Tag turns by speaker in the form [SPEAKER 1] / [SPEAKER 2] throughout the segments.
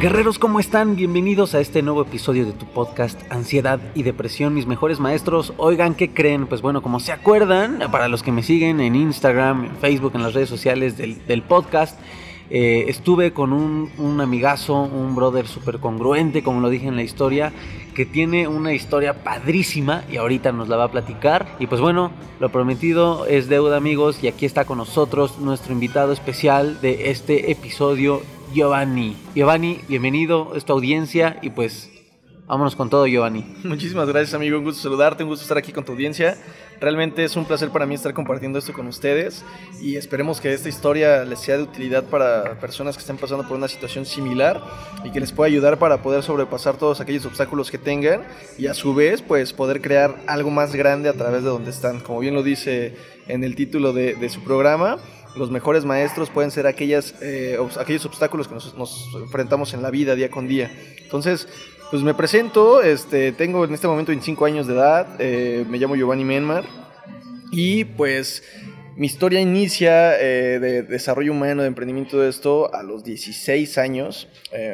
[SPEAKER 1] Guerreros, ¿cómo están? Bienvenidos a este nuevo episodio de tu podcast Ansiedad y Depresión, mis mejores maestros. Oigan, ¿qué creen? Pues bueno, como se acuerdan, para los que me siguen en Instagram, en Facebook, en las redes sociales del, podcast, eh, estuve con un, un, amigazo, un brother súper congruente, como lo dije en la historia, que tiene una historia padrísima y ahorita nos la va a platicar. Y pues bueno, lo prometido es deuda amigos y aquí está con nosotros nuestro invitado especial de este episodio Giovanni. Giovanni, bienvenido, a tu audiencia y pues vámonos con todo, Giovanni.
[SPEAKER 2] Muchísimas gracias, amigo. Un gusto saludarte, un gusto estar aquí con tu audiencia. Realmente es un placer para mí estar compartiendo esto con ustedes y esperemos que esta historia les sea de utilidad para personas que estén pasando por una situación similar y que les pueda ayudar para poder sobrepasar todos aquellos obstáculos que tengan y a su vez pues poder crear algo más grande a través de donde están. Como bien lo dice en el título de su programa, los mejores maestros pueden ser aquellas, eh, aquellos obstáculos que nos, enfrentamos en la vida día con día. Entonces, pues me presento, este, tengo en este momento 25 años de edad, eh, me llamo Giovanni Menmar y pues mi historia inicia eh, de desarrollo humano, de emprendimiento de esto a los 16 años.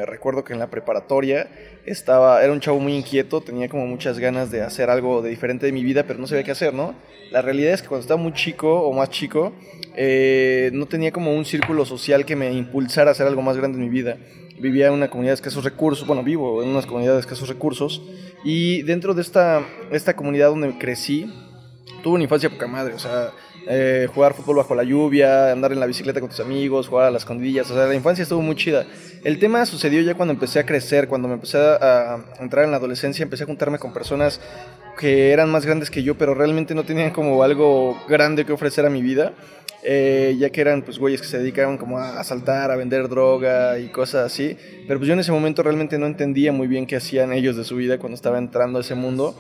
[SPEAKER 2] recuerdo que en la preparatoria estaba, era un chavo muy inquieto, tenía como muchas ganas de hacer algo de diferente de mi vida, pero no sabía qué hacer, ¿no? La realidad es que cuando estaba muy chico o más chico, eh, no tenía como un círculo social que me impulsara a hacer algo más grande en mi vida. Vivía en una comunidad de escasos recursos, bueno, vivo en una comunidad de escasos recursos, y dentro de esta, esta comunidad donde crecí, tuve una infancia poca madre, o sea, eh, jugar fútbol bajo la lluvia, andar en la bicicleta con tus amigos, jugar a las escondidillas, o sea, la infancia estuvo muy chida. El tema sucedió ya cuando empecé a crecer, cuando me empecé a entrar en la adolescencia, empecé a juntarme con personas que eran más grandes que yo, pero realmente no tenían como algo grande que ofrecer a mi vida. Eh, ya que eran pues güeyes que se dedicaban como a asaltar, a vender droga y cosas así. Pero pues yo en ese momento realmente no entendía muy bien qué hacían ellos de su vida cuando estaba entrando a ese mundo.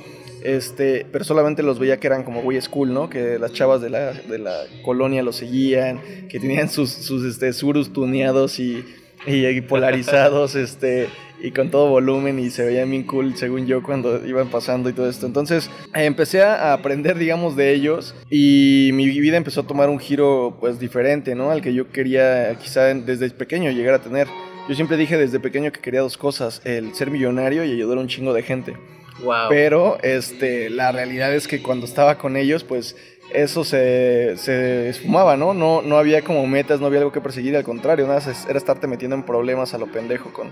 [SPEAKER 2] Este, pero solamente los veía que eran como güeyes cool, ¿no? Que las chavas de la, de la colonia los seguían, que tenían sus, sus este, surus tuneados y, y polarizados, este y con todo volumen y se veía bien cool según yo cuando iban pasando y todo esto. Entonces empecé a aprender digamos de ellos y mi vida empezó a tomar un giro pues diferente, ¿no? Al que yo quería quizá desde pequeño llegar a tener. Yo siempre dije desde pequeño que quería dos cosas, el ser millonario y ayudar a un chingo de gente. Wow. Pero este, la realidad es que cuando estaba con ellos, pues eso se, se esfumaba, ¿no? ¿no? No había como metas, no había algo que perseguir, al contrario, nada, era estarte metiendo en problemas a lo pendejo con,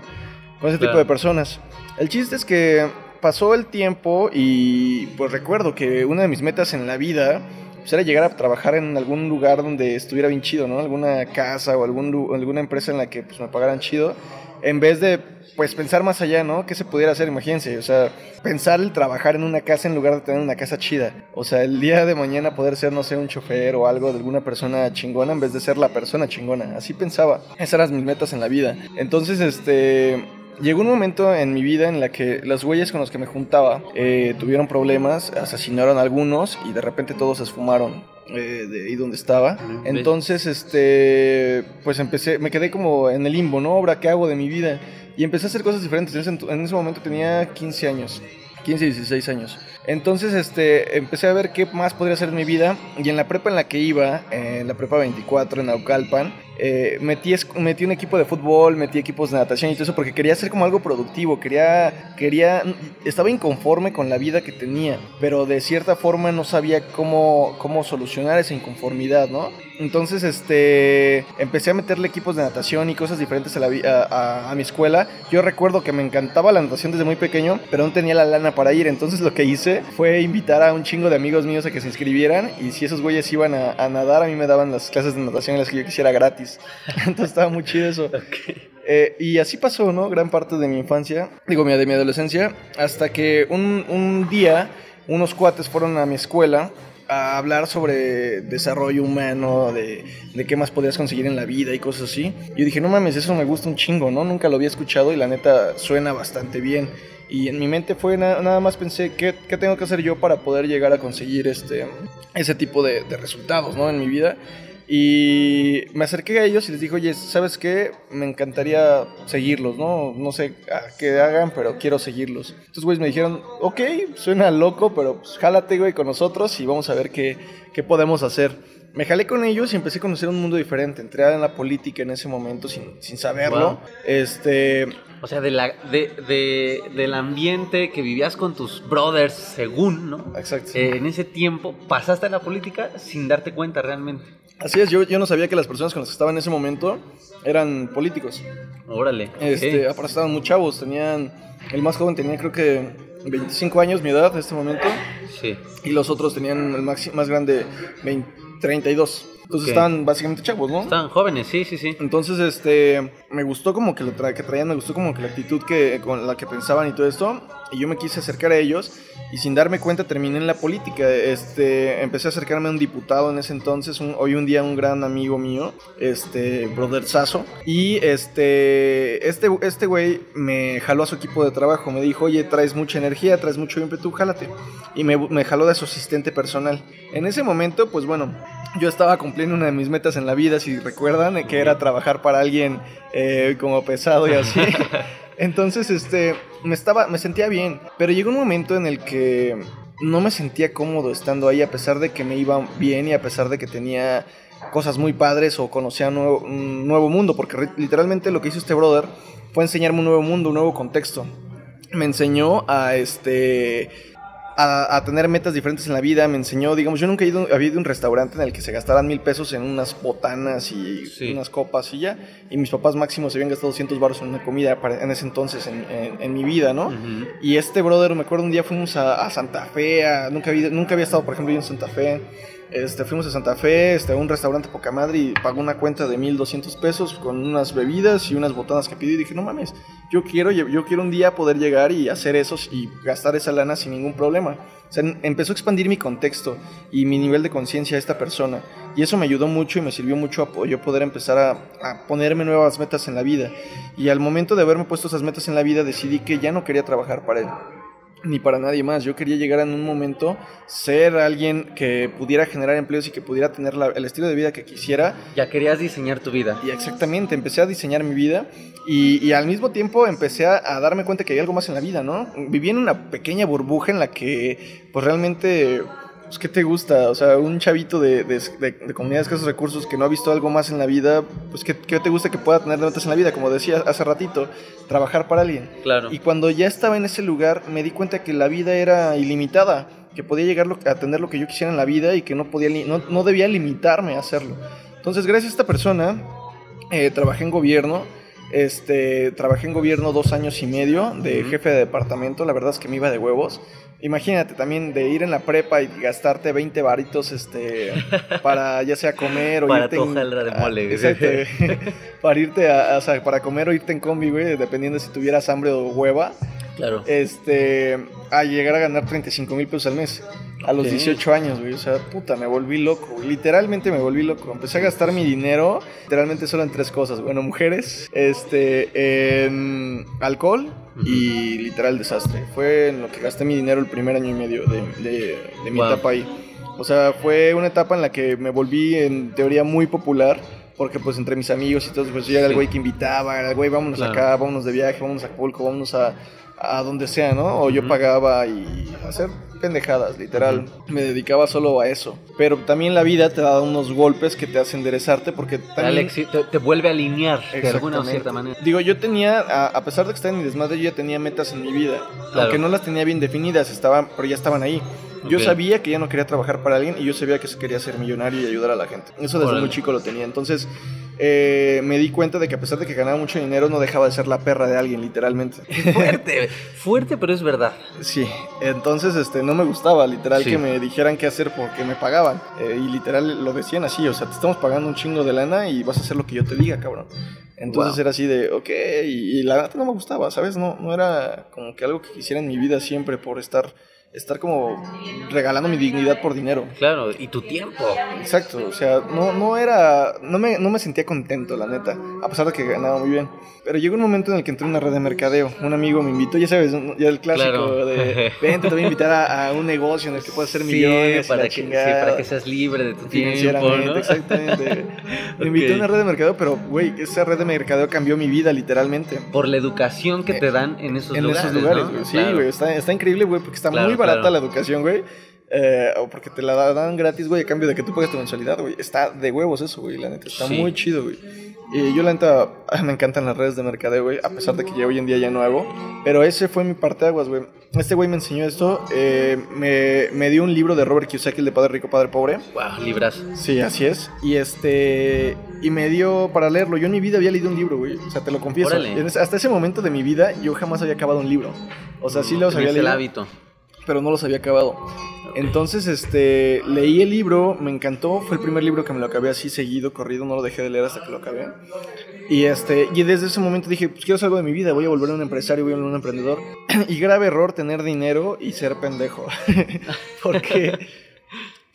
[SPEAKER 2] con ese tipo de personas. El chiste es que pasó el tiempo y pues recuerdo que una de mis metas en la vida pues, era llegar a trabajar en algún lugar donde estuviera bien chido, ¿no? Alguna casa o algún, alguna empresa en la que pues, me pagaran chido, en vez de pues pensar más allá, ¿no? ¿Qué se pudiera hacer? Imagínense, o sea, pensar el trabajar en una casa en lugar de tener una casa chida. O sea, el día de mañana poder ser, no sé, un chofer o algo de alguna persona chingona en vez de ser la persona chingona. Así pensaba. Esas eran mis metas en la vida. Entonces, este... Llegó un momento en mi vida en la que los güeyes con los que me juntaba eh, tuvieron problemas, asesinaron a algunos y de repente todos se esfumaron. Eh, de ahí donde estaba. Entonces, este, pues empecé, me quedé como en el limbo, ¿no? Ahora, ¿qué hago de mi vida? Y empecé a hacer cosas diferentes. En ese, momento tenía 15 años. 15, 16 años. Entonces, este, empecé a ver qué más podría hacer en mi vida. Y en la prepa en la que iba, en la prepa 24 en Aucalpan, eh, metí, metí un equipo de fútbol, metí equipos de natación y todo eso porque quería hacer como algo productivo, quería, quería, estaba inconforme con la vida que tenía, pero de cierta forma no sabía cómo, cómo solucionar esa inconformidad, ¿no? Entonces, este, empecé a meterle equipos de natación y cosas diferentes a, la, a, a, mi escuela. Yo recuerdo que me encantaba la natación desde muy pequeño, pero no tenía la lana para ir. Entonces lo que hice fue invitar a un chingo de amigos míos a que se inscribieran y si esos güeyes iban a, a nadar, a mí me daban las clases de natación en las que yo quisiera gratis. Gratis. Entonces estaba muy chido eso. Eh, y así pasó, ¿no? Gran parte de mi infancia, digo, de mi adolescencia, hasta que un, un día unos cuates fueron a mi escuela a hablar sobre desarrollo humano, de, de, qué más podrías conseguir en la vida y cosas así. Yo dije, no mames, eso me gusta un chingo, ¿no? Nunca lo había escuchado y la neta suena bastante bien. Y en mi mente fue nada más pensé, ¿qué, ¿qué, tengo que hacer yo para poder llegar a conseguir este, ese tipo de, de resultados, ¿no? En mi vida. Y me acerqué a ellos y les dije, oye, ¿sabes qué? Me encantaría seguirlos, ¿no? No sé qué hagan, pero quiero seguirlos. Entonces, güeyes me dijeron, ok, suena loco, pero pues jálate, güey, con nosotros y vamos a ver qué, qué podemos hacer. Me jalé con ellos y empecé a conocer un mundo diferente. Entré en la política en ese momento sin, sin saberlo. Este...
[SPEAKER 1] O sea, de la, de, de, del ambiente que vivías con tus brothers, según, ¿no?
[SPEAKER 2] Exacto.
[SPEAKER 1] Eh, en ese tiempo pasaste a la política sin darte cuenta realmente.
[SPEAKER 2] Así es, yo, yo no sabía que las personas con las que estaba en ese momento eran políticos.
[SPEAKER 1] Órale.
[SPEAKER 2] Este, aparte estaban muy chavos, tenían, el más joven tenía creo que 25 años, mi edad en este momento.
[SPEAKER 1] Sí.
[SPEAKER 2] Y los otros tenían el máximo, más grande 20, 32. Entonces estaban básicamente chavos, ¿no?
[SPEAKER 1] Estaban jóvenes, sí, sí, sí.
[SPEAKER 2] Entonces, este, me gustó como que lo que traían, me gustó como que la actitud que, con la que pensaban y todo esto. Y yo me quise acercar a ellos y sin darme cuenta terminé en la política. Este, empecé a acercarme a un diputado en ese entonces, hoy un día un gran amigo mío, este, brother Sasso. Y este, este, este güey me jaló a su equipo de trabajo, me dijo, oye, traes mucha energía, traes mucho ímpetu, jálate. Y me, me jaló de su asistente personal. En ese momento, pues bueno, yo estaba cumpliendo una de mis metas en la vida, si recuerdan, que era trabajar para alguien eh, como pesado y así. Entonces, este, me estaba, me sentía bien, pero llegó un momento en el que no me sentía cómodo estando ahí a pesar de que me iba bien y a pesar de que tenía cosas muy padres o conocía nuevo, un nuevo mundo, porque literalmente lo que hizo este brother fue enseñarme un nuevo mundo, un nuevo contexto. Me enseñó a este a, tener metas diferentes en la vida. Me enseñó, digamos, yo nunca he ido, había ido a un restaurante en el que se gastaran mil pesos en unas botanas y unas copas y ya. Y mis papás máximos se habían gastado 200 baros en una comida en ese entonces en, mi vida, ¿no? Y este brother, me acuerdo un día fuimos a, Santa Fe, nunca, había, nunca había estado, por ejemplo, en Santa Fe. Este, fuimos a Santa Fe, este, a un restaurante poca madre y pagó una cuenta de 1200 pesos con unas bebidas y unas botanas que pidió y dije, no mames, yo quiero, yo quiero un día poder llegar y hacer eso y gastar esa lana sin ningún problema. O sea, empezó a expandir mi contexto y mi nivel de conciencia a esta persona. Y eso me ayudó mucho y me sirvió mucho a poder empezar a, ponerme nuevas metas en la vida. Y al momento de haberme puesto esas metas en la vida, decidí que ya no quería trabajar para él ni para nadie más. Yo quería llegar en un momento, ser alguien que pudiera generar empleos y que pudiera tener el estilo de vida que quisiera.
[SPEAKER 1] Ya querías diseñar tu vida.
[SPEAKER 2] Y exactamente, empecé a diseñar mi vida y, al mismo tiempo empecé a, a, darme cuenta que había algo más en la vida, ¿no? Viví en una pequeña burbuja en la que pues realmente pues, ¿qué te gusta? O sea, un chavito de, de, de, comunidades de escasos recursos que no ha visto algo más en la vida, pues, ¿qué, ¿qué, te gusta que pueda tener de metas en la vida? Como decía hace ratito, trabajar para alguien.
[SPEAKER 1] Claro.
[SPEAKER 2] Y cuando ya estaba en ese lugar, me di cuenta que la vida era ilimitada, que podía llegar a tener lo que yo quisiera en la vida y que no, podía, no, no debía limitarme a hacerlo. Entonces, gracias a esta persona, eh, trabajé en gobierno. Este, trabajé en gobierno dos años y medio de jefe de departamento. La verdad es que me iba de huevos. Imagínate también de ir en la prepa y gastarte 20 varitos este, para ya sea comer o
[SPEAKER 1] para
[SPEAKER 2] irte.
[SPEAKER 1] Para de mole,
[SPEAKER 2] Exacto, para irte a, o sea, para comer o irte en combi, güey, dependiendo si tuvieras hambre o hueva.
[SPEAKER 1] Claro.
[SPEAKER 2] Este, a llegar a ganar 35 mil pesos al mes. A los 18 años, güey. O sea, puta, me volví loco. Literalmente me volví loco. Empecé a gastar mi dinero, literalmente solo en tres cosas. Bueno, mujeres, este, en alcohol y literal desastre. Fue en lo que gasté mi dinero el primer año y medio de, de, mi etapa ahí. O sea, fue una etapa en la que me volví en teoría muy popular. Porque pues entre mis amigos y todos, pues yo era el güey que invitaba, era el güey, vámonos acá, vámonos de viaje, vámonos a Acapulco, vámonos a, a donde sea, ¿no? O yo pagaba y hacer pendejadas, literal. Me dedicaba solo a eso. Pero también la vida te da unos golpes que te hacen enderezarte porque también...
[SPEAKER 1] te, te, vuelve a alinear de alguna o cierta manera.
[SPEAKER 2] Digo, yo tenía, a, pesar de que estaba en mi desmadre, yo ya tenía metas en mi vida. Aunque no las tenía bien definidas, estaban, pero ya estaban ahí. Yo sabía que ya no quería trabajar para alguien y yo sabía que se quería ser millonario y ayudar a la gente. Eso desde
[SPEAKER 3] Órale.
[SPEAKER 2] muy chico lo tenía. Entonces eh, me di cuenta de que a pesar de que ganaba mucho dinero, no dejaba de ser la perra de alguien, literalmente.
[SPEAKER 3] Fuerte, fuerte, pero es verdad.
[SPEAKER 2] Sí, entonces este, no me gustaba literal
[SPEAKER 3] Sí.
[SPEAKER 2] que me dijeran qué hacer porque me pagaban. Eh, y literal lo decían así, o sea, te estamos pagando un chingo de lana y vas a hacer lo que yo te diga, cabrón. Entonces
[SPEAKER 3] Wow.
[SPEAKER 2] era así de, ok, y, y la verdad no me gustaba, ¿sabes? No, no era como que algo que quisiera en mi vida siempre por estar, estar como regalando mi dignidad por dinero.
[SPEAKER 3] Claro, y tu tiempo.
[SPEAKER 2] Exacto, o sea, no, no era, no me, no me sentía contento, la neta, a pesar de que ganaba muy bien. Pero llegó un momento en el que entré en una red de mercadeo. Un amigo me invitó, ya sabes, ya el clásico
[SPEAKER 3] Claro.
[SPEAKER 2] de, vente, te voy a invitar a, a un negocio en el que puedas hacer millones. y
[SPEAKER 3] para
[SPEAKER 2] la
[SPEAKER 3] que, sí,
[SPEAKER 2] chingada,
[SPEAKER 3] para que seas libre de tu tiempo, ¿no?
[SPEAKER 2] exactamente. Me invitó a una red de mercadeo, pero, güey, esa red de mercadeo cambió mi vida, literalmente.
[SPEAKER 3] Por la educación que te dan en esos
[SPEAKER 2] en
[SPEAKER 3] lugares,
[SPEAKER 2] esos lugares,
[SPEAKER 3] ¿no?
[SPEAKER 2] güey. Sí,
[SPEAKER 3] Claro.
[SPEAKER 2] güey, está, está increíble, güey, porque está
[SPEAKER 3] Claro,
[SPEAKER 2] muy barata
[SPEAKER 3] claro.
[SPEAKER 2] la educación, güey. Eh, o porque te la dan gratis, güey, a cambio de que tú pagues tu mensualidad, güey. Está de huevos eso, güey, la neta. Está
[SPEAKER 3] Sí.
[SPEAKER 2] muy chido, güey. Y yo, la neta, ah, me encantan las redes de mercadeo, güey, a pesar de que ya hoy en día ya no hago. Pero ese fue mi parte aguas, güey. Este güey me enseñó esto. eh, me, me dio un libro de Robert Kiyosaki, el de Padre Rico, Padre Pobre.
[SPEAKER 3] Wow, libras.
[SPEAKER 2] Sí, así es. Y este. Y me dio para leerlo. Yo en mi vida había leído un libro, güey. O sea, te lo confieso.
[SPEAKER 3] Órale.
[SPEAKER 2] Hasta ese momento de mi vida, yo jamás había acabado un libro. O sea, sí los había
[SPEAKER 3] Tenías el
[SPEAKER 2] leído,
[SPEAKER 3] hábito.
[SPEAKER 2] Pero no los había acabado. Entonces, este. Leí el libro, me encantó. Fue el primer libro que me lo acabé así seguido, corrido. No lo dejé de leer hasta que lo acabé. Y este. Y desde ese momento dije, pues quiero hacer algo de mi vida. Voy a volver un empresario, voy a volver un emprendedor. y grave error tener dinero y ser pendejo. Porque.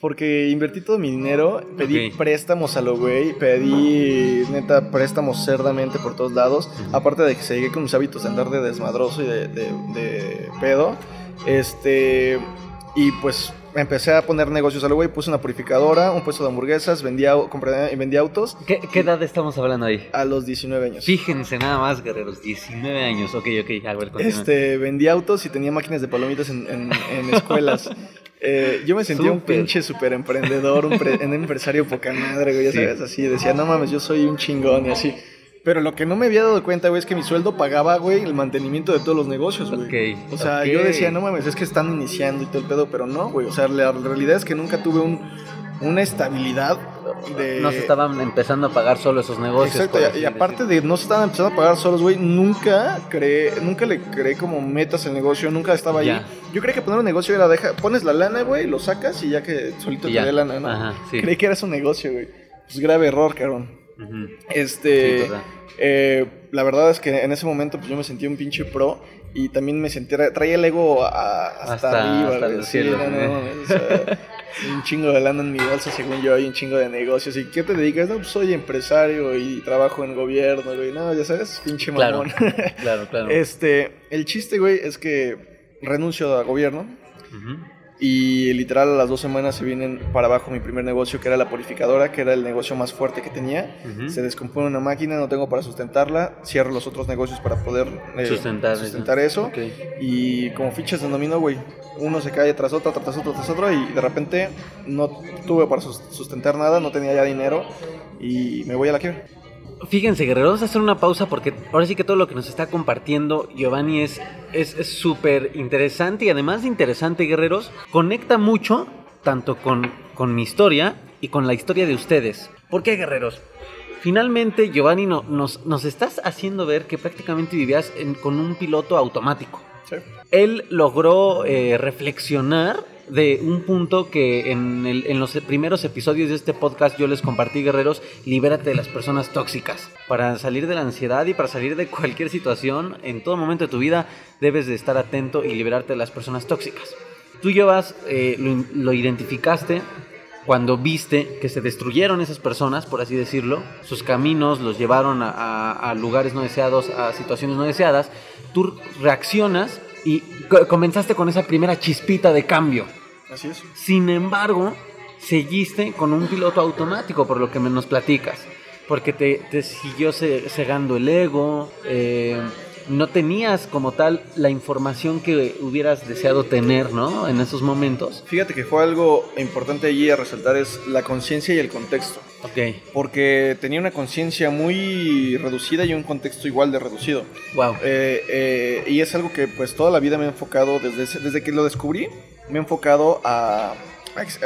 [SPEAKER 2] Porque invertí todo mi dinero, pedí préstamos a lo güey, pedí neta préstamos cerdamente por todos lados, aparte de que seguí con mis hábitos de andar de desmadroso y de, de- de pedo, este, y pues empecé a poner negocios a lo güey, puse una purificadora, un puesto de hamburguesas, vendía, compré y vendía autos
[SPEAKER 3] ¿Qué, qué edad estamos hablando ahí?
[SPEAKER 2] a los 19 años.
[SPEAKER 3] Fíjense nada más, guerreros, 19 años. Ok, ok, a ver.
[SPEAKER 2] Este, vendía autos y tenía máquinas de palomitas en, en- en escuelas. Eh, yo me sentía un pinche super emprendedor, un, pre- un empresario poca madre, güey, ya
[SPEAKER 3] Sí.
[SPEAKER 2] sabes, así. Decía, no mames, yo soy un chingón y así. Pero lo que no me había dado cuenta, güey, es que mi sueldo pagaba, güey, el mantenimiento de todos los negocios, güey.
[SPEAKER 3] Ok,
[SPEAKER 2] O sea, yo decía, no mames, es que están iniciando y todo el pedo, pero no, güey. O sea, la realidad es que nunca tuve un, una estabilidad de...
[SPEAKER 3] No se estaban empezando a pagar solo esos negocios.
[SPEAKER 2] Exacto, y- aparte de no se estaban empezando a pagar solos, güey, nunca creé, nunca le creé como metas al negocio, nunca estaba ahí.
[SPEAKER 3] Ya.
[SPEAKER 2] Yo creí que poner un negocio era deja, pones la lana, güey, lo sacas y ya que solito
[SPEAKER 3] Y
[SPEAKER 2] te dé lana, ¿no?
[SPEAKER 3] Ajá, sí.
[SPEAKER 2] Creí que era su negocio, güey. Pues grave error, cabrón. Este,
[SPEAKER 3] Sí,
[SPEAKER 2] eh, la verdad es que en ese momento pues yo me sentía un pinche pro y también me sentía, traía el ego a- hasta,
[SPEAKER 3] Hasta-
[SPEAKER 2] arriba,
[SPEAKER 3] hasta el
[SPEAKER 2] Sí,
[SPEAKER 3] cielo,
[SPEAKER 2] no, no, mames, o sea, un chingo de lana en mi bolsa según yo y un chingo de negocios. ¿Y qué te dedicas? No, pues soy empresario y trabajo en gobierno, güey. No, ya sabes, pinche mamón.
[SPEAKER 3] claro, claro.
[SPEAKER 2] este, el chiste, güey, es que renuncio a gobierno. Y literal a las dos semanas se vienen para abajo mi primer negocio que era la purificadora, que era el negocio más fuerte que tenía.
[SPEAKER 3] Ujú.
[SPEAKER 2] Se descompone una máquina, no tengo para sustentarla, cierro los otros negocios para poder eh,
[SPEAKER 3] Sustentar eso.
[SPEAKER 2] sustentar eso.
[SPEAKER 3] Ok.
[SPEAKER 2] Y como fichas de dominó, güey, uno se cae tras otro, tras otro, tras otro, y de repente no tuve para sus- sustentar nada, no tenía ya dinero y me voy a la quiebra.
[SPEAKER 3] Fíjense, guerreros, vamos a hacer una pausa porque ahora sí que todo lo que nos está compartiendo Giovanni es es es súper interesante y además de interesante, guerreros, conecta mucho tanto con, con mi historia y con la historia de ustedes. ¿Por qué, guerreros? Finalmente, Giovanni no- nos, nos estás haciendo ver que prácticamente vivías en- con un piloto automático.
[SPEAKER 2] Sí.
[SPEAKER 3] Él logró eh, reflexionar de un punto que en, los primeros episodios de este podcast yo les compartí, guerreros, libérate de las personas tóxicas. Para salir de la ansiedad y para salir de cualquier situación, en todo momento de tu vida, debes de estar atento y liberarte de las personas tóxicas. Tú llevas, eh, lo, identificaste cuando viste que se destruyeron esas personas, por así decirlo, sus caminos los llevaron a, a- lugares no deseados, a situaciones no deseadas, tú reaccionas y co- comenzaste con esa primera chispita de cambio.
[SPEAKER 2] Así es.
[SPEAKER 3] Sin embargo, seguiste con un piloto automático, por lo que nos platicas, porque te, te siguió ce- cegando el ego, eh, no tenías como tal la información que hubieras deseado tener, ¿no? En esos momentos.
[SPEAKER 2] Fíjate que fue algo importante allí a resaltar es la conciencia y el contexto.
[SPEAKER 3] Ok,
[SPEAKER 2] Porque tenía una conciencia muy reducida y un contexto igual de reducido.
[SPEAKER 3] wow.
[SPEAKER 2] Eh, eh, y es algo que pues toda la vida me he enfocado desde, desde que lo descubrí. Me he enfocado a,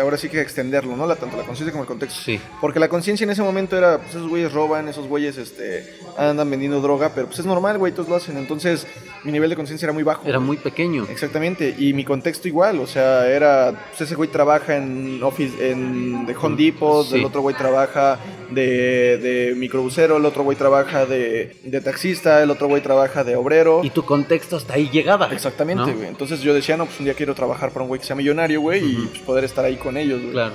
[SPEAKER 2] ahora sí que extenderlo, ¿no? La, tanto la conciencia como el contexto.
[SPEAKER 3] Sí.
[SPEAKER 2] Porque la conciencia en ese momento era, pues esos güeyes roban, esos güeyes este, andan vendiendo droga, pero pues es normal, güey, todos lo hacen. Entonces mi nivel de conciencia era muy bajo.
[SPEAKER 3] Era muy pequeño.
[SPEAKER 2] Exactamente, y mi contexto igual, o sea, era, pues ese güey trabaja en office, en de Home Depot,
[SPEAKER 3] Sí.
[SPEAKER 2] el otro güey trabaja de, de microbusero, el otro güey trabaja de, de taxista, el otro güey trabaja de obrero.
[SPEAKER 3] Y tu contexto hasta ahí llegaba.
[SPEAKER 2] Exactamente,
[SPEAKER 3] ¿no?
[SPEAKER 2] güey. Entonces yo decía, no, pues un día quiero trabajar para un güey que sea millonario, güey, y pues, poder estar ahí con ellos, güey.
[SPEAKER 3] Claro.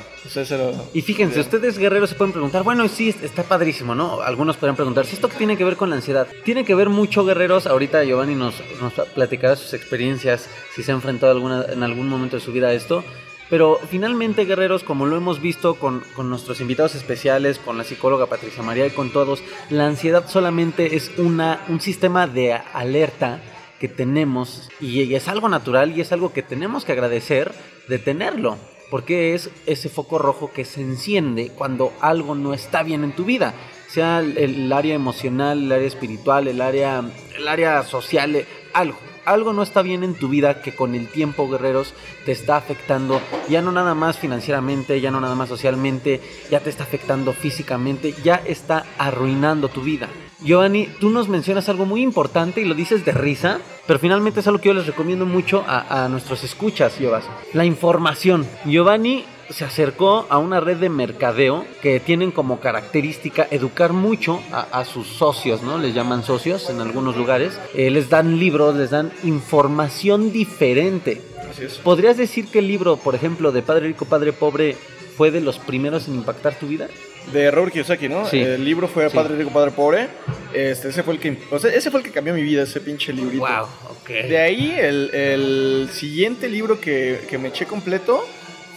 [SPEAKER 3] Y fíjense, ustedes guerreros se pueden preguntar, bueno, sí, está padrísimo, ¿no? Algunos podrían preguntar, ¿si esto tiene que ver con la ansiedad? Tiene que ver mucho, guerreros. Ahorita Giovanni nos, nos platicará sus experiencias, si se ha enfrentado alguna, en algún momento de su vida a esto. Pero finalmente, guerreros, como lo hemos visto con, con nuestros invitados especiales, con la psicóloga Patricia María y con todos, la ansiedad solamente es una, un sistema de alerta que tenemos y, y es algo natural y es algo que tenemos que agradecer de tenerlo. Porque es ese foco rojo que se enciende cuando algo no está bien en tu vida. Sea el, el área emocional, el área espiritual, el área, el área social, eh, algo. Algo no está bien en tu vida que con el tiempo, guerreros, te está afectando. Ya no nada más financieramente, ya no nada más socialmente, ya te está afectando físicamente, ya está arruinando tu vida. Giovanni, tú nos mencionas algo muy importante y lo dices de risa, pero finalmente es algo que yo les recomiendo mucho a, a nuestros escuchas, Giovas. La información. Giovanni se acercó a una red de mercadeo que tienen como característica educar mucho a, a sus socios, ¿no? Les llaman socios en algunos lugares. Eh, les dan libros, les dan información diferente.
[SPEAKER 2] Así es.
[SPEAKER 3] ¿Podrías decir que el libro, por ejemplo, de Padre Rico, Padre Pobre, fue de los primeros en impactar tu vida?
[SPEAKER 2] De Robert Kiyosaki, ¿no?
[SPEAKER 3] Sí.
[SPEAKER 2] El libro fue. Padre Rico, Padre Pobre. Este, ese fue el que, o sea, ese fue el que cambió mi vida, ese pinche librito.
[SPEAKER 3] Wow, ok.
[SPEAKER 2] De ahí, el, el siguiente libro que, que me eché completo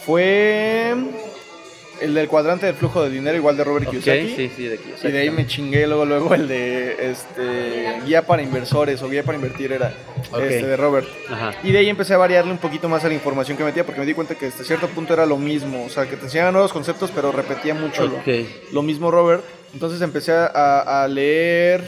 [SPEAKER 2] fue el del cuadrante del flujo de dinero, igual de Robert
[SPEAKER 3] Ok,
[SPEAKER 2] Kiyosaki.
[SPEAKER 3] sí, sí, de Kiyosaki.
[SPEAKER 2] Y de ahí me chingué luego, luego el de este, guía para inversores o guía para invertir era este, de Robert.
[SPEAKER 3] Ajá.
[SPEAKER 2] Y de ahí empecé a variarle un poquito más a la información que metía porque me di cuenta que hasta cierto punto era lo mismo. O sea, que te enseñaba nuevos conceptos, pero repetía mucho lo-
[SPEAKER 3] Ok.
[SPEAKER 2] lo, mismo Robert. Entonces empecé a, a leer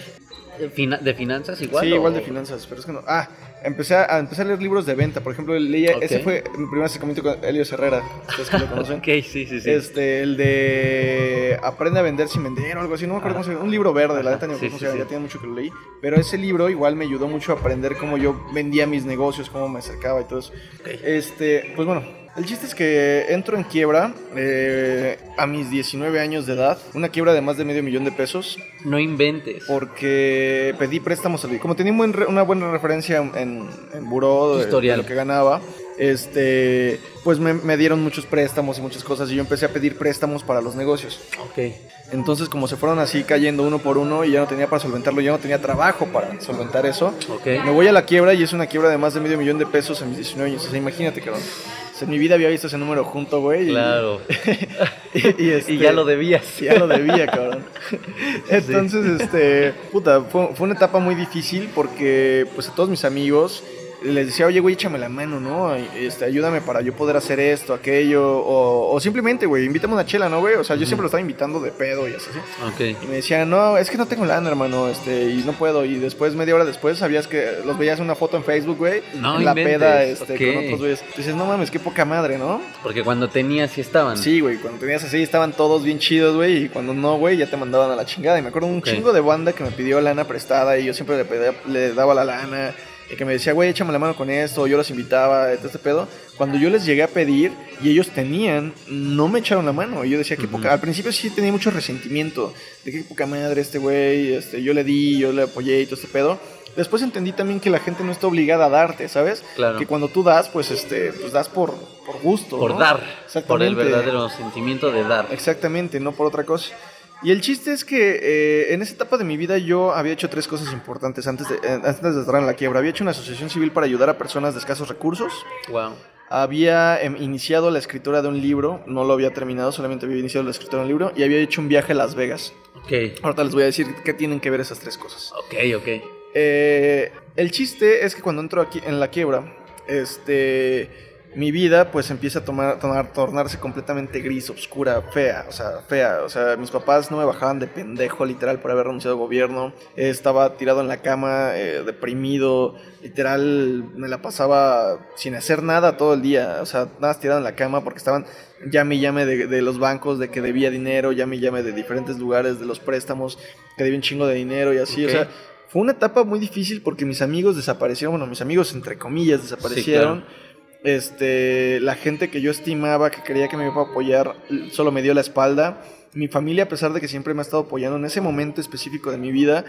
[SPEAKER 3] ¿De fina- ¿De finanzas igual?
[SPEAKER 2] sí,
[SPEAKER 3] o-
[SPEAKER 2] igual de finanzas, pero es que no. Ah, empecé a, a empecé a leer libros de venta. Por ejemplo, leía,
[SPEAKER 3] Ok.
[SPEAKER 2] ese fue mi primer acercamiento con Helios Herrera. Ustedes que lo conocen.
[SPEAKER 3] Ok, sí, sí, sí.
[SPEAKER 2] Este, el de Aprende a vender sin vender o algo así, no me acuerdo cómo se llama. Un libro verde, la neta, ni me
[SPEAKER 3] Sí,
[SPEAKER 2] cómo
[SPEAKER 3] sí,
[SPEAKER 2] se
[SPEAKER 3] sí.
[SPEAKER 2] ya tiene mucho que lo leí. Pero ese libro igual me ayudó mucho a aprender cómo yo vendía mis negocios, cómo me acercaba y todo eso. Este, pues bueno, el chiste es que entro en quiebra eh, a mis 19 años de edad, una quiebra de más de medio millón de pesos
[SPEAKER 3] No inventes.
[SPEAKER 2] porque pedí préstamos al Como tenía una buena referencia en, en buró de, lo que ganaba, este, pues me, me dieron muchos préstamos y muchas cosas y yo empecé a pedir préstamos para los negocios.
[SPEAKER 3] Ok.
[SPEAKER 2] Entonces, como se fueron así cayendo uno por uno y ya no tenía para solventarlo, ya no tenía trabajo para solventar eso,
[SPEAKER 3] Ok.
[SPEAKER 2] me voy a la quiebra y es una quiebra de más de medio millón de pesos en mis 19 años. O sea, imagínate, cabrón. O sea, en mi vida había visto ese número junto, güey.
[SPEAKER 3] Claro.
[SPEAKER 2] y, y, este,
[SPEAKER 3] Y ya lo debías.
[SPEAKER 2] ya lo debía, cabrón. Entonces, este, puta, fue, fue una etapa muy difícil porque, pues, a todos mis amigos les decía, oye, güey, échame la mano, ¿no? Este, ayúdame para yo poder hacer esto, aquello, o, o simplemente, güey, invítame una chela, ¿no, güey? O sea, yo siempre lo estaba invitando de pedo y así.
[SPEAKER 3] Ok.
[SPEAKER 2] Y me decían, no, es que no tengo lana, hermano, este, y no puedo. Y después, media hora después, sabías que los veías en una foto en Facebook, güey,
[SPEAKER 3] No
[SPEAKER 2] en la
[SPEAKER 3] inventes,
[SPEAKER 2] peda, este, con otros güeyes. Dices, no mames, qué poca madre, ¿no?
[SPEAKER 3] Porque cuando tenías sí estaban.
[SPEAKER 2] Sí, güey, cuando tenías así estaban todos bien chidos, güey, y cuando no, güey, ya te mandaban a la chingada. Y me acuerdo un chingo de banda que me pidió lana prestada y yo siempre le, pedía- le daba la lana. Que me decía, güey, échame la mano con esto, yo los invitaba, todo este pedo. Cuando yo les llegué a pedir y ellos tenían, no me echaron la mano. Y yo decía,
[SPEAKER 3] Ujú.
[SPEAKER 2] poca. Al principio sí tenía mucho resentimiento de que poca madre este güey, este, yo le di, yo le apoyé y todo este pedo. Después entendí también que la gente no está obligada a darte, ¿sabes?
[SPEAKER 3] Claro.
[SPEAKER 2] Que cuando tú das, pues, este, pues das por, por gusto.
[SPEAKER 3] Por
[SPEAKER 2] ¿no?
[SPEAKER 3] dar. Por el verdadero sentimiento de dar.
[SPEAKER 2] Exactamente, no por otra cosa. Y el chiste es que eh, en esa etapa de mi vida yo había hecho tres cosas importantes antes de, eh, antes de estar en la quiebra. Había hecho una asociación civil para ayudar a personas de escasos recursos.
[SPEAKER 3] Wow.
[SPEAKER 2] Había em, iniciado la escritura de un libro, no lo había terminado, solamente había iniciado la escritura de un libro. Y había hecho un viaje a Las Vegas.
[SPEAKER 3] Ok.
[SPEAKER 2] Ahorita les voy a decir qué tienen que ver esas tres cosas.
[SPEAKER 3] Ok, ok.
[SPEAKER 2] Eh, el chiste es que cuando entro aquí en la quiebra, este, mi vida pues empieza a tomar, tomar, tornarse completamente gris, oscura, fea, o sea, fea. O sea, mis papás no me bajaban de pendejo, literal, por haber renunciado al gobierno. estaba tirado en la cama, eh, deprimido, literal, me la pasaba sin hacer nada todo el día. O sea, nada más tirado en la cama porque estaban llame y llame de, de, los bancos, de que debía dinero, llame y llame de diferentes lugares, de los préstamos, que debía un chingo de dinero y así, o sea... Fue una etapa muy difícil porque mis amigos desaparecieron, bueno, mis amigos entre comillas desaparecieron. Este, la gente que yo estimaba, que creía que me iba a apoyar, solo me dio la espalda. Mi familia, a pesar de que siempre me ha estado apoyando en ese momento específico de mi vida,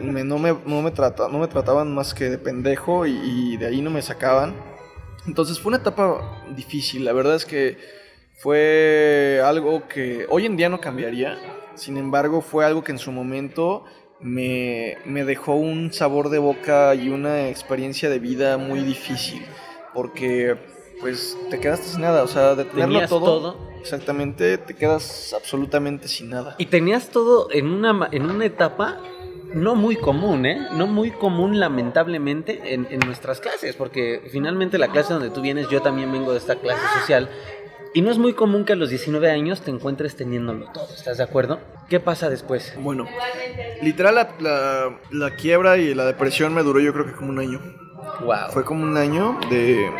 [SPEAKER 2] me, no, me, no, me trata, no me trataban más que de pendejo y, de ahí no me sacaban. Entonces fue una etapa difícil. La verdad es que fue algo que hoy en día no cambiaría. Sin embargo, fue algo que en su momento me, me dejó un sabor de boca y una experiencia de vida muy difícil porque pues te quedaste sin nada, o sea, de tenerlo todo, exactamente, te quedas absolutamente sin nada.
[SPEAKER 3] Y tenías todo en una, en una etapa no muy común, ¿eh? No muy común, lamentablemente, en, en, nuestras clases, porque finalmente la clase donde tú vienes, yo también vengo de esta clase social, y no es muy común que a los 19 años te encuentres teniéndolo todo, ¿estás de acuerdo? ¿Qué pasa después?
[SPEAKER 2] Bueno, literal la, la, la quiebra y la depresión me duró yo creo que como un año. Fue como un año de,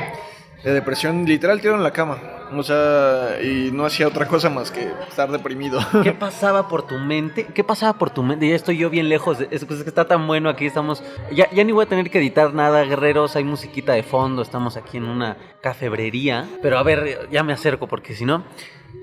[SPEAKER 2] depresión, literal tirado en la cama. O sea, y no hacía otra cosa más que estar deprimido.
[SPEAKER 3] ¿Qué pasaba por tu mente? ¿Qué pasaba por tu mente? Ya estoy yo bien lejos. Es, que está tan bueno aquí. Estamos. Ya, ya ni voy a tener que editar nada, guerreros. Hay musiquita de fondo. Estamos aquí en una cafebrería. Pero a ver, ya me acerco porque si no.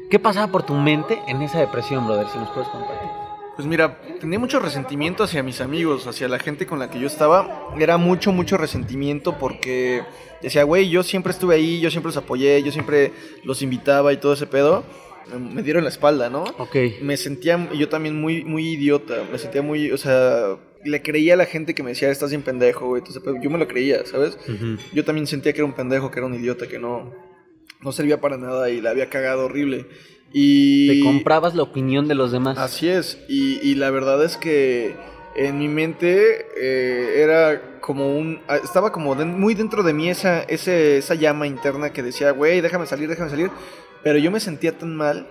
[SPEAKER 3] ¿Qué pasaba por tu mente en esa depresión, brother? Si nos puedes compartir.
[SPEAKER 2] Pues mira, tenía mucho resentimiento hacia mis amigos, hacia la gente con la que yo estaba. Era mucho, mucho resentimiento porque decía, güey, yo siempre estuve ahí, yo siempre los apoyé, yo siempre los invitaba y todo ese pedo. Me dieron la espalda, ¿no?
[SPEAKER 3] Ok.
[SPEAKER 2] Me sentía yo también muy, muy idiota. Me sentía muy, o sea, le creía a la gente que me decía, estás bien pendejo, güey. Entonces, yo me lo creía, ¿sabes? Yo también sentía que era un pendejo, que era un idiota, que no, no servía para nada y la había cagado horrible. Y...
[SPEAKER 3] Te comprabas la opinión de los demás.
[SPEAKER 2] Así es, y, la verdad es que en mi mente eh, era como un... Ah, estaba como muy dentro de mí esa, esa llama interna que decía, güey, déjame salir, déjame salir. Pero yo me sentía tan mal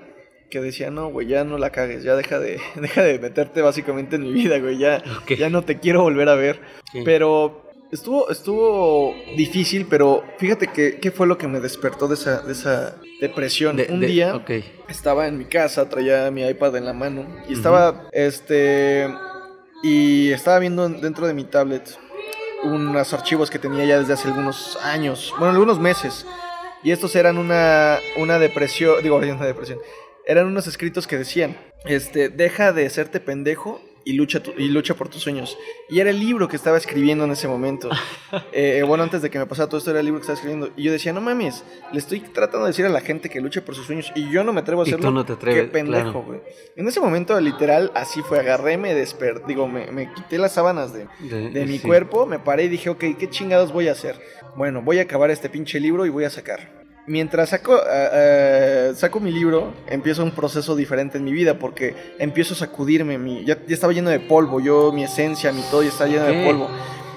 [SPEAKER 2] que decía, no, güey, ya no la cagues, ya deja de, deja de meterte básicamente en mi vida, güey, ya, ya no te quiero volver a ver. Pero Estuvo, estuvo difícil, pero fíjate que, qué fue lo que me despertó de esa, de esa depresión. Un día estaba en mi casa, traía mi iPad en la mano y estaba, este, y estaba viendo dentro de mi tablet unos archivos que tenía ya desde hace algunos años, bueno, algunos meses. Y estos eran una, una depresión, digo, una depresión. Eran unos escritos que decían, este, deja de hacerte pendejo y lucha, y lucha por tus sueños. Y era el libro que estaba escribiendo en ese momento. Eh, bueno, antes de que me pasara todo esto, era el libro que estaba escribiendo. Y yo decía, no mames, le estoy tratando de decir a la gente que luche por sus sueños y yo no me atrevo a hacerlo.
[SPEAKER 3] Y tú no te atreves,
[SPEAKER 2] Qué pendejo, güey. En ese momento, literal, así fue. Agarré, me desper... Digo, me, me, quité las sábanas de, de, mi cuerpo, me paré y dije, ok, ¿qué chingados voy a hacer? Bueno, voy a acabar este pinche libro y voy a sacar mientras saco, eh, eh, saco mi libro, empiezo un proceso diferente en mi vida porque empiezo a sacudirme. Mi, ya, estaba lleno de polvo, yo, mi esencia, mi todo ya estaba lleno de polvo.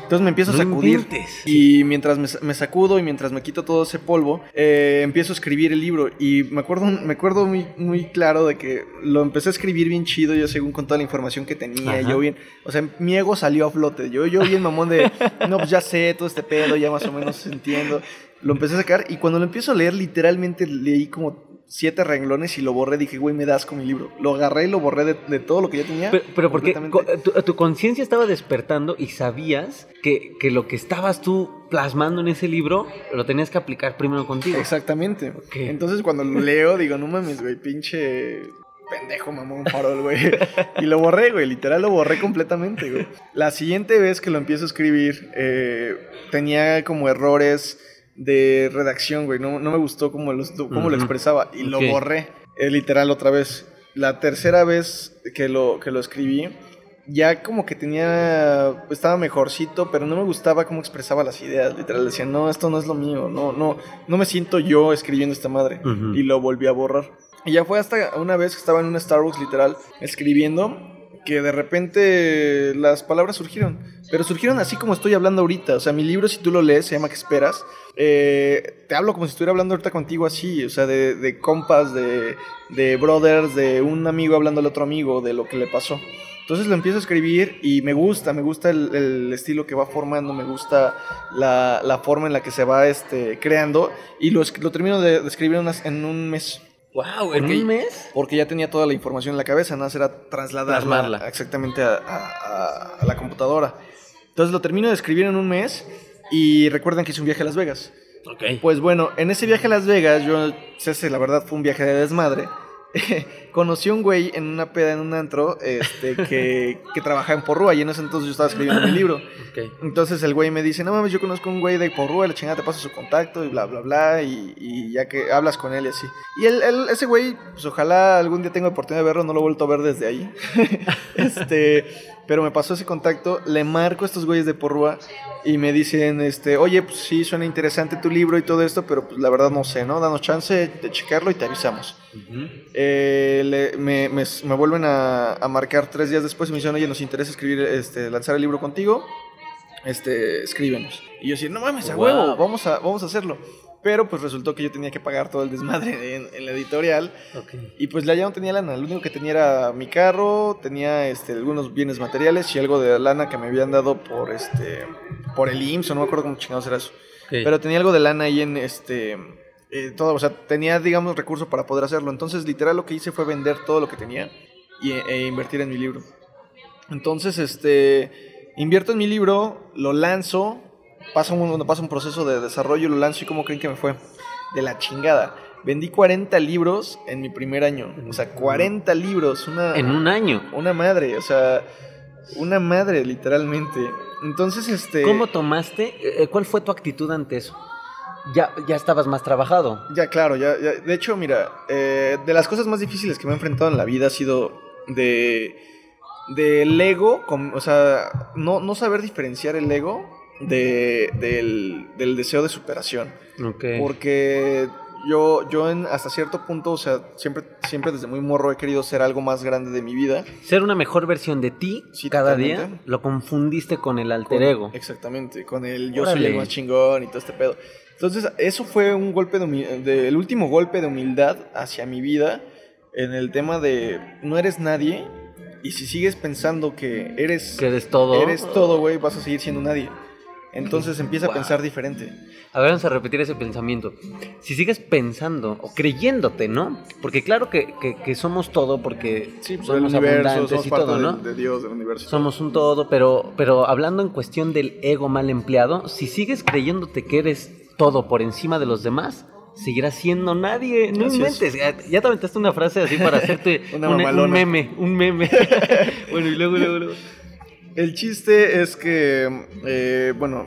[SPEAKER 2] Entonces me empiezo a sacudir. Y mientras me, sacudo y mientras me quito todo ese polvo, eh, empiezo a escribir el libro. Y me acuerdo, me acuerdo muy, muy claro de que lo empecé a escribir bien chido, yo según con toda la información que tenía. Yo bien, o sea, mi ego salió a flote. Yo, yo bien mamón de, no, pues ya sé todo este pedo, ya más o menos entiendo lo empecé a sacar y cuando lo empiezo a leer, literalmente leí como siete renglones y lo borré. Dije, güey, me das con mi libro. Lo agarré y lo borré de, todo lo que ya tenía.
[SPEAKER 3] Pero, porque tu, conciencia estaba despertando y sabías que, que, lo que estabas tú plasmando en ese libro lo tenías que aplicar primero contigo.
[SPEAKER 2] Exactamente. Entonces cuando lo leo, digo, no mames, güey, pinche pendejo mamón farol, güey. Y lo borré, güey. Literal lo borré completamente, güey. La siguiente vez que lo empiezo a escribir, eh, tenía como errores de redacción, güey. No, me gustó cómo, lo expresaba y lo borré, eh, literal, otra vez. La tercera vez que lo, que lo escribí, ya como que tenía, estaba mejorcito, pero no me gustaba cómo expresaba las ideas. Literal, decía, no, esto no es lo mío, no, no, no me siento yo escribiendo esta madre. Y lo volví a borrar. Y ya fue hasta una vez que estaba en un Starbucks, literal, escribiendo que de repente las palabras surgieron. Pero surgieron así como estoy hablando ahorita. O sea, mi libro, si tú lo lees, se llama ¿Qué esperas? Eh, te hablo como si estuviera hablando ahorita contigo así. O sea, de, de compas, de, de brothers, de un amigo hablando al otro amigo, de lo que le pasó. Entonces lo empiezo a escribir y me gusta, me gusta el, estilo que va formando, me gusta la, la, forma en la que se va este, creando y lo, lo termino de, de escribir en un mes.
[SPEAKER 3] Wow, ¿en un mes?
[SPEAKER 2] Porque ya tenía toda la información en la cabeza, nada más era trasladarla
[SPEAKER 3] Plasmarla.
[SPEAKER 2] exactamente a, a, a, la computadora. Entonces lo termino de escribir en un mes y recuerdan que hice un viaje a Las Vegas.
[SPEAKER 3] Ok.
[SPEAKER 2] Pues bueno, en ese viaje a Las Vegas, yo, ese la verdad fue un viaje de desmadre. conocí a un güey en una peda en un antro este, que, que trabajaba en Porrúa y en ese entonces yo estaba escribiendo mi libro.
[SPEAKER 3] Okay.
[SPEAKER 2] Entonces el güey me dice, no mames, yo conozco a un güey de Porrúa, la chingada te pasa su contacto y bla, bla, bla, y, y ya que hablas con él y así. Y él, él, ese güey, pues ojalá algún día tenga oportunidad de verlo, no lo he vuelto a ver desde ahí. este, pero me pasó ese contacto, le marco a estos güeyes de Porrúa y me dicen, este, oye, pues sí, suena interesante tu libro y todo esto, pero pues la verdad no sé, ¿no? Danos chance de checarlo y te avisamos. Uh -huh. eh, le, me, me, me, vuelven a, a, marcar tres días después y me dicen, oye, nos interesa escribir, este, lanzar el libro contigo, este, escríbenos. Y yo decía, no mames, a wow. huevo, vamos a, vamos a hacerlo. Pero pues resultó que yo tenía que pagar todo el desmadre en, en la editorial.
[SPEAKER 3] Okay.
[SPEAKER 2] Y pues ya no tenía lana. Lo único que tenía era mi carro, tenía este, algunos bienes materiales y algo de lana que me habían dado por este por el IMSS, o no me acuerdo cómo chingados era eso. Okay. Pero tenía algo de lana ahí en este. Eh, todo, o sea, tenía, digamos, recursos para poder hacerlo. Entonces, literal, lo que hice fue vender todo lo que tenía y, e invertir en mi libro. Entonces, este. Invierto en mi libro, lo lanzo, pasa un, pasa un proceso de desarrollo, lo lanzo y ¿cómo creen que me fue? De la chingada. Vendí 40 libros en mi primer año. O sea, 40 libros. Una,
[SPEAKER 3] en un año.
[SPEAKER 2] Una madre, o sea, una madre, literalmente. Entonces, este.
[SPEAKER 3] ¿Cómo tomaste? Eh, ¿Cuál fue tu actitud ante eso? Ya, ya estabas más trabajado.
[SPEAKER 2] Ya, claro, ya, ya. De hecho, mira, eh, de las cosas más difíciles que me he enfrentado en la vida ha sido de. del ego, o sea, no, no saber diferenciar el ego de, del, del, deseo de superación.
[SPEAKER 3] Okay.
[SPEAKER 2] Porque yo, yo en, hasta cierto punto, o sea, siempre, siempre desde muy morro he querido ser algo más grande de mi vida.
[SPEAKER 3] Ser una mejor versión de ti
[SPEAKER 2] sí,
[SPEAKER 3] cada
[SPEAKER 2] totalmente.
[SPEAKER 3] día, lo confundiste con el alter
[SPEAKER 2] con,
[SPEAKER 3] ego.
[SPEAKER 2] Exactamente, con el yo Órale. soy el más chingón y todo este pedo. Entonces, eso fue un golpe de, de, el último golpe de humildad hacia mi vida en el tema de no eres nadie y si sigues pensando que eres
[SPEAKER 3] que eres todo,
[SPEAKER 2] eres todo, güey, vas a seguir siendo nadie. Entonces empieza wow. a pensar diferente.
[SPEAKER 3] A ver, vamos a repetir ese pensamiento. Si sigues pensando o creyéndote, ¿no? Porque claro que, que, que somos todo, porque
[SPEAKER 2] sí, pues
[SPEAKER 3] somos
[SPEAKER 2] universo,
[SPEAKER 3] abundantes
[SPEAKER 2] somos
[SPEAKER 3] y
[SPEAKER 2] parte
[SPEAKER 3] todo, ¿no?
[SPEAKER 2] De, de, Dios, del universo.
[SPEAKER 3] Somos un todo, pero, pero hablando en cuestión del ego mal empleado, si sigues creyéndote que eres todo por encima de los demás, seguirás siendo nadie. No
[SPEAKER 2] Así
[SPEAKER 3] inventes. Ya, ya, te aventaste una frase así para hacerte
[SPEAKER 2] una
[SPEAKER 3] un, un, meme, un meme. bueno, y luego, luego, luego.
[SPEAKER 2] El chiste es que, eh, bueno,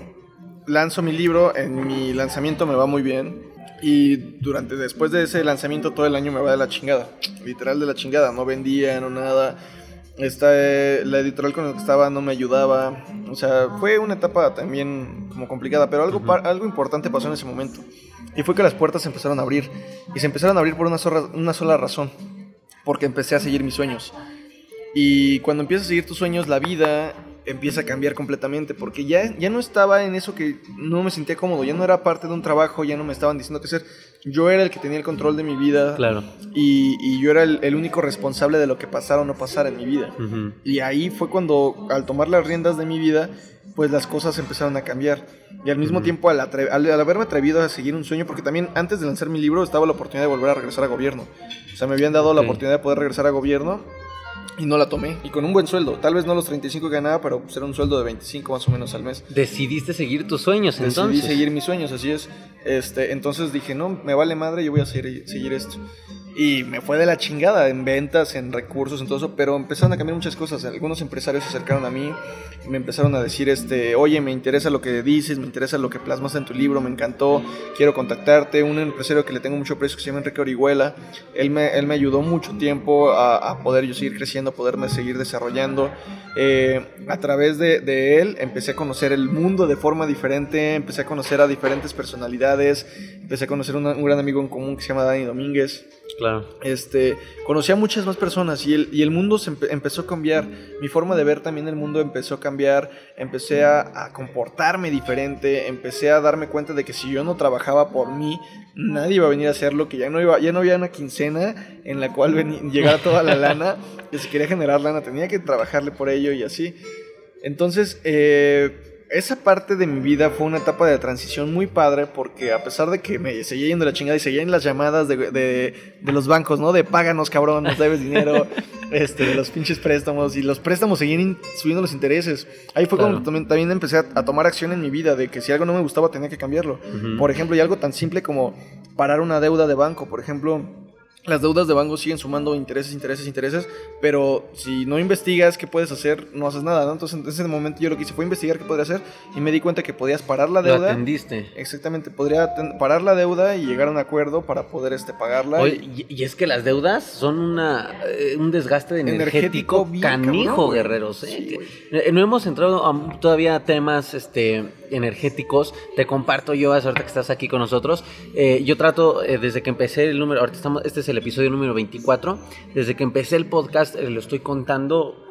[SPEAKER 2] lanzo mi libro, en mi lanzamiento me va muy bien. Y durante, después de ese lanzamiento, todo el año me va de la chingada. Literal de la chingada. No vendía, no nada. Esta, eh, la editorial con la que estaba no me ayudaba. O sea, fue una etapa también como complicada. Pero algo, uh -huh. algo importante pasó en ese momento. Y fue que las puertas se empezaron a abrir. Y se empezaron a abrir por una sola, una sola razón. Porque empecé a seguir mis sueños. Y cuando empiezas a seguir tus sueños, la vida empieza a cambiar completamente, porque ya, ya no estaba en eso que no me sentía cómodo, ya no era parte de un trabajo, ya no me estaban diciendo qué hacer, yo era el que tenía el control de mi vida,
[SPEAKER 3] claro.
[SPEAKER 2] y, y yo era el, el, único responsable de lo que pasara o no pasara en mi vida. Uh -huh. Y ahí fue cuando, al tomar las riendas de mi vida, pues las cosas empezaron a cambiar. Y al mismo uh -huh. tiempo, al, al, al, haberme atrevido a seguir un sueño, porque también antes de lanzar mi libro estaba la oportunidad de volver a regresar a gobierno. O sea, me habían dado okay. la oportunidad de poder regresar a gobierno y no la tomé. Y con un buen sueldo. Tal vez no los 35 que ganaba, pero pues era un sueldo de 25 más o menos al mes.
[SPEAKER 3] Decidiste seguir tus sueños
[SPEAKER 2] Decidí
[SPEAKER 3] entonces.
[SPEAKER 2] Decidí seguir mis sueños, así es. Este, entonces dije, no, me vale madre, yo voy a seguir, seguir esto. Y me fue de la chingada en ventas, en recursos, en todo eso, pero empezaron a cambiar muchas cosas. Algunos empresarios se acercaron a mí, me empezaron a decir, este, oye, me interesa lo que dices, me interesa lo que plasmas en tu libro, me encantó, quiero contactarte. Un empresario que le tengo mucho precio, que se llama Enrique Orihuela, él me, él me ayudó mucho tiempo a, a poder yo seguir creciendo, a poderme seguir desarrollando. Eh, a través de, de, él empecé a conocer el mundo de forma diferente, empecé a conocer a diferentes personalidades, empecé a conocer una, un gran amigo en común que se llama Dani Domínguez
[SPEAKER 3] Claro.
[SPEAKER 2] Este, conocí a muchas más personas y el, y el mundo se empe- empezó a cambiar. Mi forma de ver también el mundo empezó a cambiar. Empecé a, comportarme diferente. Empecé a darme cuenta de que si yo no trabajaba por mí, nadie iba a venir a hacerlo. Que ya no, iba, ya no había una quincena en la cual llegara toda la lana. Que si quería generar lana tenía que trabajarle por ello y así. Entonces, eh, esa parte de mi vida fue una etapa de transición muy padre porque a pesar de que me seguía yendo la chingada y seguía en las llamadas de, de- de los bancos, ¿no? De páganos, cabrón, nos debes dinero, este, de los pinches préstamos y los préstamos seguían subiendo los intereses. Ahí fue
[SPEAKER 3] Claro.
[SPEAKER 2] cuando también, también empecé a, a tomar acción en mi vida de que si algo no me gustaba tenía que cambiarlo. Por ejemplo, y algo tan simple como parar una deuda de banco, por ejemplo... Las deudas de banco siguen sumando intereses, intereses, intereses, pero si no investigas qué puedes hacer, no haces nada, ¿no? Entonces, en ese momento yo lo que hice fue investigar qué podría hacer y me di cuenta que podías parar la
[SPEAKER 3] Lo
[SPEAKER 2] deuda.
[SPEAKER 3] atendiste.
[SPEAKER 2] Exactamente, podría parar la deuda y llegar a un acuerdo para poder este, pagarla.
[SPEAKER 3] Oye,
[SPEAKER 2] y-
[SPEAKER 3] es que las deudas son una, eh, un desgaste energético,
[SPEAKER 2] Energético bien
[SPEAKER 3] canijo,
[SPEAKER 2] cabrón,
[SPEAKER 3] guerreros. ¿eh?
[SPEAKER 2] Sí,
[SPEAKER 3] eh, no hemos entrado a todavía a temas este, energéticos. Te comparto yo, ahorita que estás aquí con nosotros. Eh, yo trato, eh, desde que empecé el número, ahorita estamos, este es el episodio número 24. Desde que empecé el podcast, eh, lo estoy contando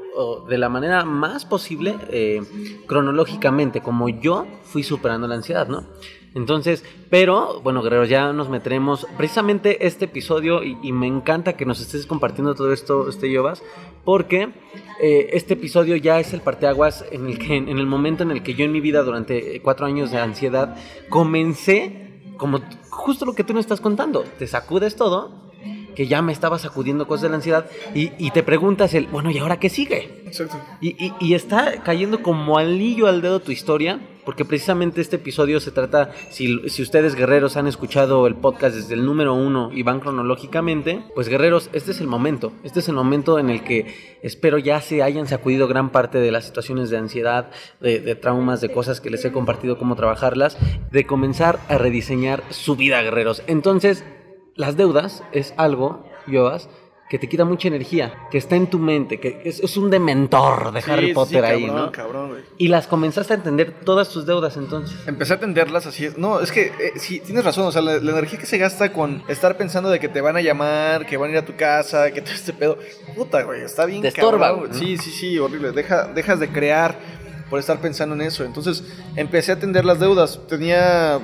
[SPEAKER 3] de la manera más posible, cronológicamente, como yo fui superando la ansiedad, ¿no? Entonces, pero bueno, Guerrero, ya nos meteremos precisamente este episodio y, y me encanta que nos estés compartiendo todo esto, este Yovas, porque eh, este episodio ya es el parteaguas en el que, en el momento en el que yo en mi vida durante eh, cuatro años de ansiedad comencé, como justo lo que tú nos estás contando, te sacudes todo, que ya me estaba sacudiendo cosas de la ansiedad y, y te preguntas el, bueno, ¿y ahora qué sigue?
[SPEAKER 2] Exacto.
[SPEAKER 3] Y, y- y está cayendo como anillo al dedo tu historia, porque precisamente este episodio se trata, si, si ustedes guerreros han escuchado el podcast desde el número uno y van cronológicamente, pues guerreros, este es el momento, este es el momento en el que espero ya se hayan sacudido gran parte de las situaciones de ansiedad, de, traumas, de cosas que les he compartido cómo trabajarlas, de comenzar a rediseñar su vida, guerreros. Entonces, las deudas es algo, Joas, que te quita mucha energía, que está en tu mente, que es, es un dementor de
[SPEAKER 2] Sí,
[SPEAKER 3] Harry
[SPEAKER 2] sí,
[SPEAKER 3] Potter ahí,
[SPEAKER 2] cabrón,
[SPEAKER 3] ¿no?
[SPEAKER 2] cabrón, güey.
[SPEAKER 3] Y las comenzaste a entender todas tus deudas entonces.
[SPEAKER 2] Empecé a atenderlas así. es- No, es que eh, sí, tienes razón. O sea, la, la energía que se gasta con estar pensando de que te van a llamar, que van a ir a tu casa, que todo este pedo. Puta, güey, está bien.
[SPEAKER 3] Te estorba, güey.
[SPEAKER 2] Sí, sí, sí, horrible. Deja, dejas de crear por estar pensando en eso. Entonces empecé a atender las deudas. Tenía,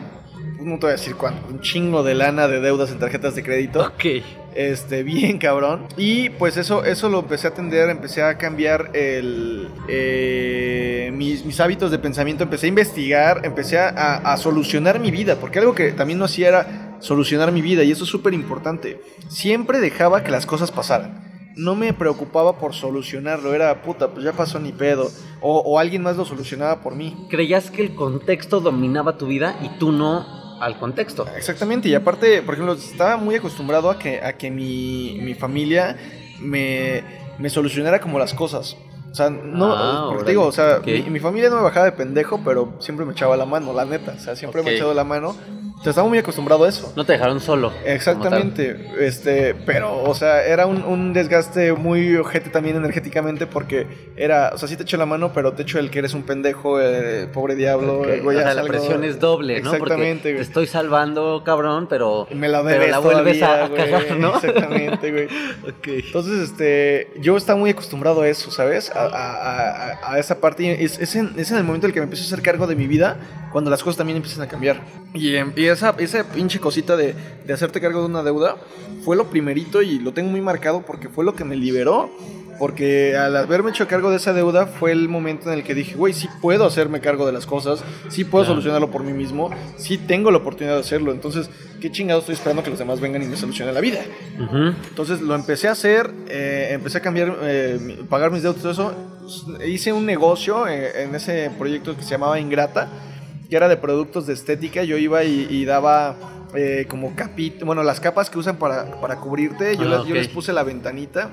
[SPEAKER 2] no te voy a decir cuánto, un chingo de lana de deudas en tarjetas de crédito.
[SPEAKER 3] Ok.
[SPEAKER 2] Este, bien cabrón. Y pues eso, eso lo empecé a atender, empecé a cambiar el, eh, mis, mis hábitos de pensamiento, empecé a investigar, empecé a, a- solucionar mi vida, porque algo que también no hacía era solucionar mi vida, y eso es súper importante. Siempre dejaba que las cosas pasaran. No me preocupaba por solucionarlo, era puta, pues ya pasó ni pedo. O alguien más lo solucionaba por mí.
[SPEAKER 3] Creías que el contexto dominaba tu vida y tú no al contexto.
[SPEAKER 2] Exactamente, y aparte, por ejemplo, estaba muy acostumbrado a que, a que mi, mi familia me, me solucionara como las cosas. O sea, no,
[SPEAKER 3] Ah,
[SPEAKER 2] porque
[SPEAKER 3] órale.
[SPEAKER 2] te digo, o sea,
[SPEAKER 3] Ok.
[SPEAKER 2] mi, mi familia no me bajaba de pendejo, pero siempre me echaba la mano, la neta. O sea, siempre me echado la mano. O sea, estaba muy acostumbrado a eso.
[SPEAKER 3] No te dejaron solo.
[SPEAKER 2] Exactamente, este, pero, o sea, era un, un desgaste muy ojete también energéticamente porque era, o sea, sí te echo la mano, pero te echo el que eres un pendejo, eh, pobre diablo,
[SPEAKER 3] Ok,
[SPEAKER 2] güey,
[SPEAKER 3] o sea, la
[SPEAKER 2] algo.
[SPEAKER 3] presión es doble, ¿no?
[SPEAKER 2] Exactamente,
[SPEAKER 3] Porque te
[SPEAKER 2] güey.
[SPEAKER 3] estoy salvando, cabrón, pero,
[SPEAKER 2] me la
[SPEAKER 3] pero
[SPEAKER 2] debes
[SPEAKER 3] la vuelves
[SPEAKER 2] todavía,
[SPEAKER 3] a
[SPEAKER 2] güey.
[SPEAKER 3] cagar, ¿no?
[SPEAKER 2] Exactamente, güey.
[SPEAKER 3] Ok.
[SPEAKER 2] Entonces, este, yo estaba muy acostumbrado a eso, ¿sabes? A, a- a- a esa parte. Es, es en, es en el momento en el que me empiezo a hacer cargo de mi vida, cuando las cosas también empiezan a cambiar. Y, em, y esa, esa pinche cosita de, de hacerte cargo de una deuda fue lo primerito y lo tengo muy marcado porque fue lo que me liberó. Porque al haberme hecho cargo de esa deuda fue el momento en el que dije, güey, sí puedo hacerme cargo de las cosas, sí puedo
[SPEAKER 3] Claro.
[SPEAKER 2] solucionarlo por mí mismo, sí tengo la oportunidad de hacerlo. Entonces, ¿qué chingado estoy esperando que los demás vengan y me solucionen la vida?
[SPEAKER 3] Ujú.
[SPEAKER 2] Entonces lo empecé a hacer, eh, empecé a cambiar, eh, pagar mis deudas y todo eso. Hice un negocio eh, en ese proyecto que se llamaba Ingrata, que era de productos de estética. Yo iba y, y daba eh, como capit, bueno, las capas que usan para, para cubrirte. Yo,
[SPEAKER 3] Ah,
[SPEAKER 2] les,
[SPEAKER 3] ok.
[SPEAKER 2] yo les puse la ventanita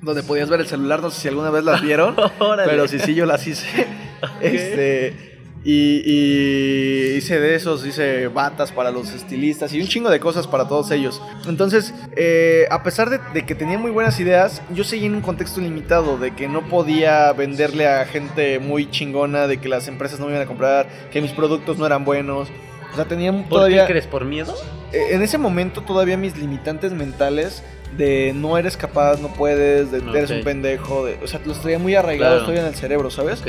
[SPEAKER 2] donde podías ver el celular. No sé si alguna vez las vieron, pero sí, sí, yo las hice. Este. Y, y hice de esos, hice batas para los estilistas y un chingo de cosas para todos ellos. Entonces, eh, a pesar de, de que tenía muy buenas ideas, yo seguía en un contexto limitado, de que no podía venderle a gente muy chingona, de que las empresas no me iban a comprar, que mis productos no eran buenos. O sea, tenía
[SPEAKER 3] ¿Por
[SPEAKER 2] todavía...
[SPEAKER 3] qué crees? ¿Por miedo?
[SPEAKER 2] Eh, En ese momento todavía mis limitantes mentales de no eres capaz, no puedes, de eres un pendejo, de, o sea, los traía muy arraigados
[SPEAKER 3] Claro.
[SPEAKER 2] todavía en el cerebro, ¿sabes?
[SPEAKER 3] Ok.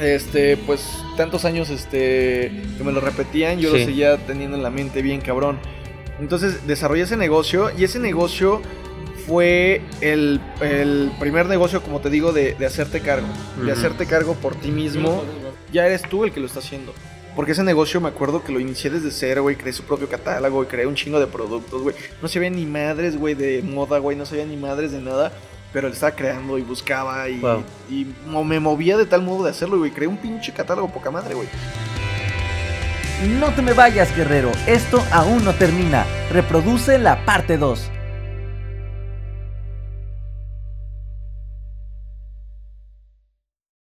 [SPEAKER 2] Este, pues tantos años este que me lo repetían, yo lo
[SPEAKER 3] Sí.
[SPEAKER 2] seguía teniendo en la mente bien cabrón. Entonces desarrollé ese negocio y ese negocio fue el, el primer negocio, como te digo, de, de hacerte cargo. De hacerte cargo por ti mismo. Ya eres tú el que lo está haciendo. Porque ese negocio me acuerdo que lo inicié desde cero, güey. Creé su propio catálogo, y creé un chingo de productos, güey. No sabía ni madres, güey, de moda, güey. No sabía ni madres de nada. Pero le estaba creando y buscaba y,
[SPEAKER 3] Wow.
[SPEAKER 2] y mo- me movía de tal modo de hacerlo, güey. Creé un pinche catálogo poca madre, güey.
[SPEAKER 4] No te me vayas, guerrero. Esto aún no termina. Reproduce la parte 2.